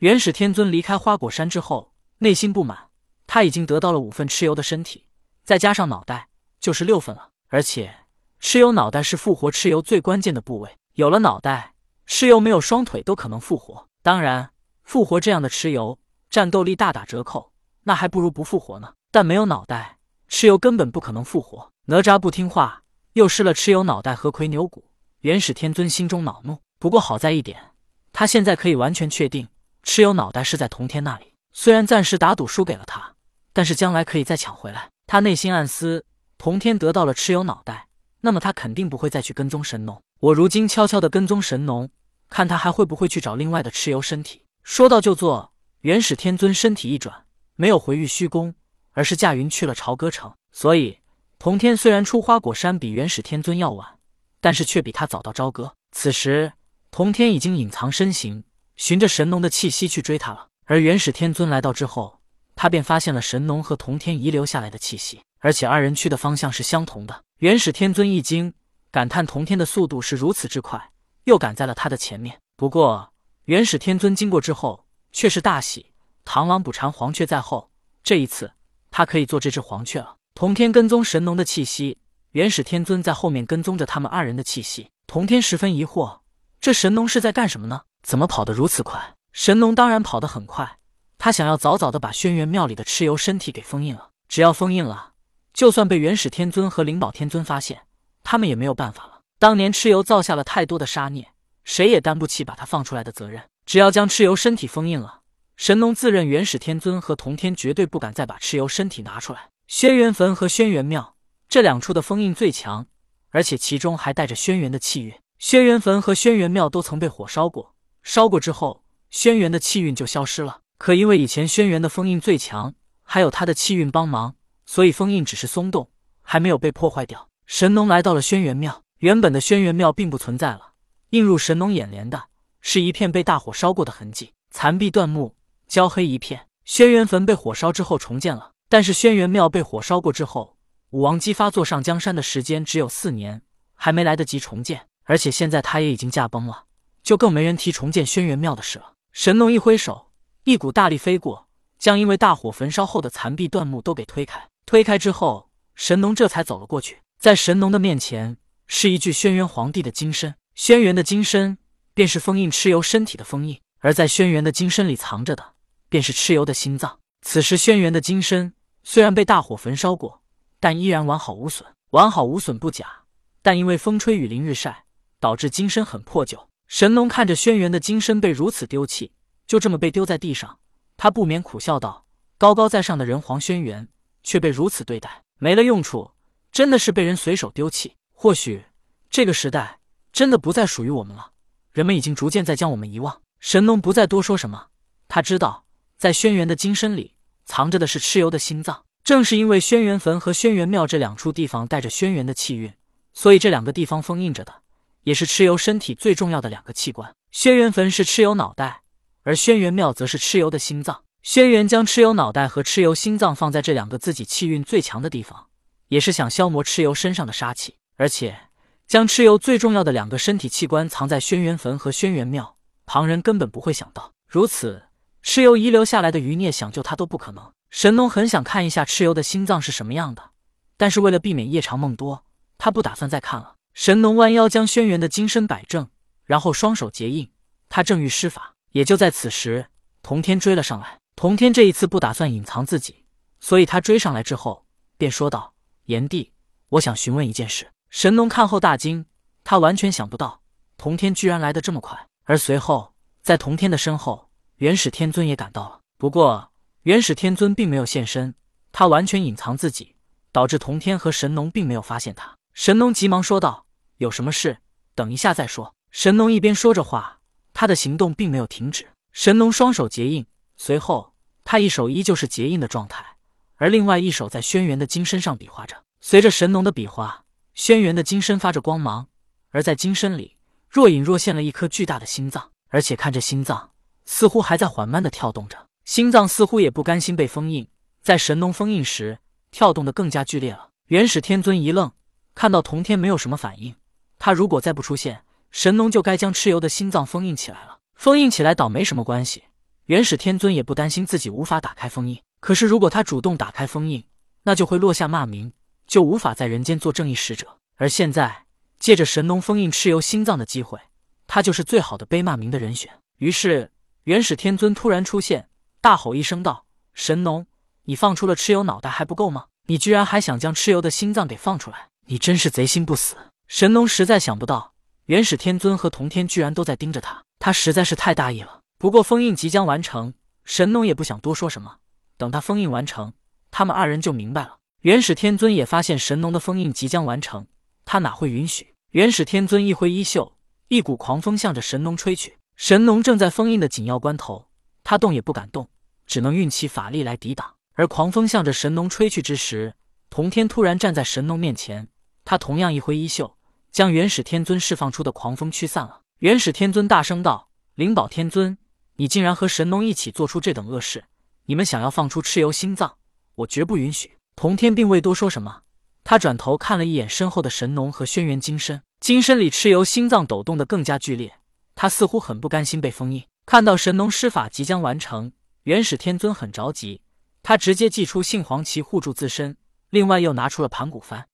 元始天尊离开花果山之后，内心不满，他已经得到了五份蚩尤的身体，再加上脑袋，就是六份了。而且，蚩尤脑袋是复活蚩尤最关键的部位，有了脑袋，蚩尤没有双腿都可能复活。当然，复活这样的蚩尤，战斗力大打折扣，那还不如不复活呢。但没有脑袋，蚩尤根本不可能复活。哪吒不听话，又失了蚩尤脑袋和魁牛骨，元始天尊心中恼怒。不过好在一点，他现在可以完全确定，蚩尤脑袋是在童天那里。虽然暂时打赌输给了他，但是将来可以再抢回来。他内心暗思：童天得到了蚩尤脑袋，那么他肯定不会再去跟踪神农。我如今悄悄的跟踪神农。看他还会不会去找另外的蚩尤身体。说到就做，元始天尊身体一转，没有回玉虚宫，而是驾云去了朝歌城。所以，童天虽然出花果山比元始天尊要晚，但是却比他早到朝歌。此时，童天已经隐藏身形，循着神农的气息去追他了。而元始天尊来到之后，他便发现了神农和童天遗留下来的气息，而且二人去的方向是相同的。元始天尊一惊，感叹童天的速度是如此之快。又赶在了他的前面。不过，元始天尊经过之后却是大喜，螳螂捕蝉，黄雀在后。这一次，他可以做这只黄雀了。童天跟踪神农的气息，元始天尊在后面跟踪着他们二人的气息。童天十分疑惑，这神农是在干什么呢？怎么跑得如此快？神农当然跑得很快，他想要早早的把轩辕庙里的蚩尤身体给封印了。只要封印了，就算被元始天尊和灵宝天尊发现，他们也没有办法了。当年蚩尤造下了太多的杀孽，谁也担不起把他放出来的责任。只要将蚩尤身体封印了，神农自认元始天尊和同天绝对不敢再把蚩尤身体拿出来。轩辕坟和轩辕庙这两处的封印最强，而且其中还带着轩辕的气运。轩辕坟和轩辕庙都曾被火烧过，烧过之后，轩辕的气运就消失了。可因为以前轩辕的封印最强，还有他的气运帮忙，所以封印只是松动，还没有被破坏掉。神农来到了轩辕庙。原本的轩辕庙并不存在了，映入神农眼帘的是一片被大火烧过的痕迹，残壁断木，焦黑一片。轩辕坟被火烧之后重建了，但是轩辕庙被火烧过之后，武王姬发坐上江山的时间只有四年，还没来得及重建，而且现在他也已经驾崩了，就更没人提重建轩辕庙的事了。神农一挥手，一股大力飞过，将因为大火焚烧后的残壁断木都给推开。推开之后，神农这才走了过去，在神农的面前。是一具轩辕皇帝的金身，轩辕的金身便是封印蚩尤身体的封印，而在轩辕的金身里藏着的便是蚩尤的心脏。此时轩辕的金身虽然被大火焚烧过，但依然完好无损。完好无损不假，但因为风吹雨淋日晒，导致金身很破旧。神农看着轩辕的金身被如此丢弃，就这么被丢在地上，他不免苦笑道：“高高在上的人皇轩辕，却被如此对待，没了用处，真的是被人随手丢弃。”或许这个时代真的不再属于我们了，人们已经逐渐在将我们遗忘。神农不再多说什么，他知道在轩辕的金身里藏着的是蚩尤的心脏。正是因为轩辕坟和轩辕庙这两处地方带着轩辕的气运，所以这两个地方封印着的也是蚩尤身体最重要的两个器官。轩辕坟是蚩尤脑袋，而轩辕庙则是蚩尤的心脏。轩辕将蚩尤脑袋和蚩尤心脏放在这两个自己气运最强的地方，也是想消磨蚩尤身上的杀气。而且，将蚩尤最重要的两个身体器官藏在轩辕坟和轩辕庙，旁人根本不会想到。如此，蚩尤遗留下来的余孽，想救他都不可能。神农很想看一下蚩尤的心脏是什么样的，但是为了避免夜长梦多，他不打算再看了。神农弯腰将轩辕的金身摆正，然后双手结印，他正欲施法。也就在此时，童天追了上来。童天这一次不打算隐藏自己，所以他追上来之后便说道：“炎帝，我想询问一件事。”神农看后大惊，他完全想不到童天居然来得这么快。而随后，在童天的身后，元始天尊也赶到了。不过，元始天尊并没有现身，他完全隐藏自己，导致童天和神农并没有发现他。神农急忙说道：“有什么事，等一下再说。”神农一边说着话，他的行动并没有停止。神农双手结印，随后他一手依旧是结印的状态，而另外一手在轩辕的金身上比划着。随着神农的比划。轩辕的金身发着光芒，而在金身里若隐若现了一颗巨大的心脏，而且看着心脏似乎还在缓慢的跳动着。心脏似乎也不甘心被封印，在神农封印时跳动的更加剧烈了。元始天尊一愣，看到童天没有什么反应，他如果再不出现，神农就该将蚩尤的心脏封印起来了。封印起来倒没什么关系，元始天尊也不担心自己无法打开封印。可是如果他主动打开封印，那就会落下骂名，就无法在人间做正义使者。而现在借着神农封印蚩尤心脏的机会，他就是最好的背骂名的人选。于是元始天尊突然出现，大吼一声道：“神农，你放出了蚩尤脑袋还不够吗？你居然还想将蚩尤的心脏给放出来！你真是贼心不死！”神农实在想不到，元始天尊和童天居然都在盯着他，他实在是太大意了。不过封印即将完成，神农也不想多说什么。等他封印完成，他们二人就明白了。元始天尊也发现神农的封印即将完成，他哪会允许？元始天尊一挥衣袖，一股狂风向着神农吹去。神农正在封印的紧要关头，他动也不敢动，只能运起法力来抵挡。而狂风向着神农吹去之时，童天突然站在神农面前，他同样一挥衣袖。将元始天尊释放出的狂风驱散了。元始天尊大声道：“灵宝天尊，你竟然和神农一起做出这等恶事！你们想要放出蚩尤心脏，我绝不允许。”童天并未多说什么，他转头看了一眼身后的神农和轩辕金身，金身里蚩尤心脏抖动的更加剧烈，他似乎很不甘心被封印。看到神农施法即将完成，元始天尊很着急，他直接祭出杏黄旗护住自身，另外又拿出了盘古幡。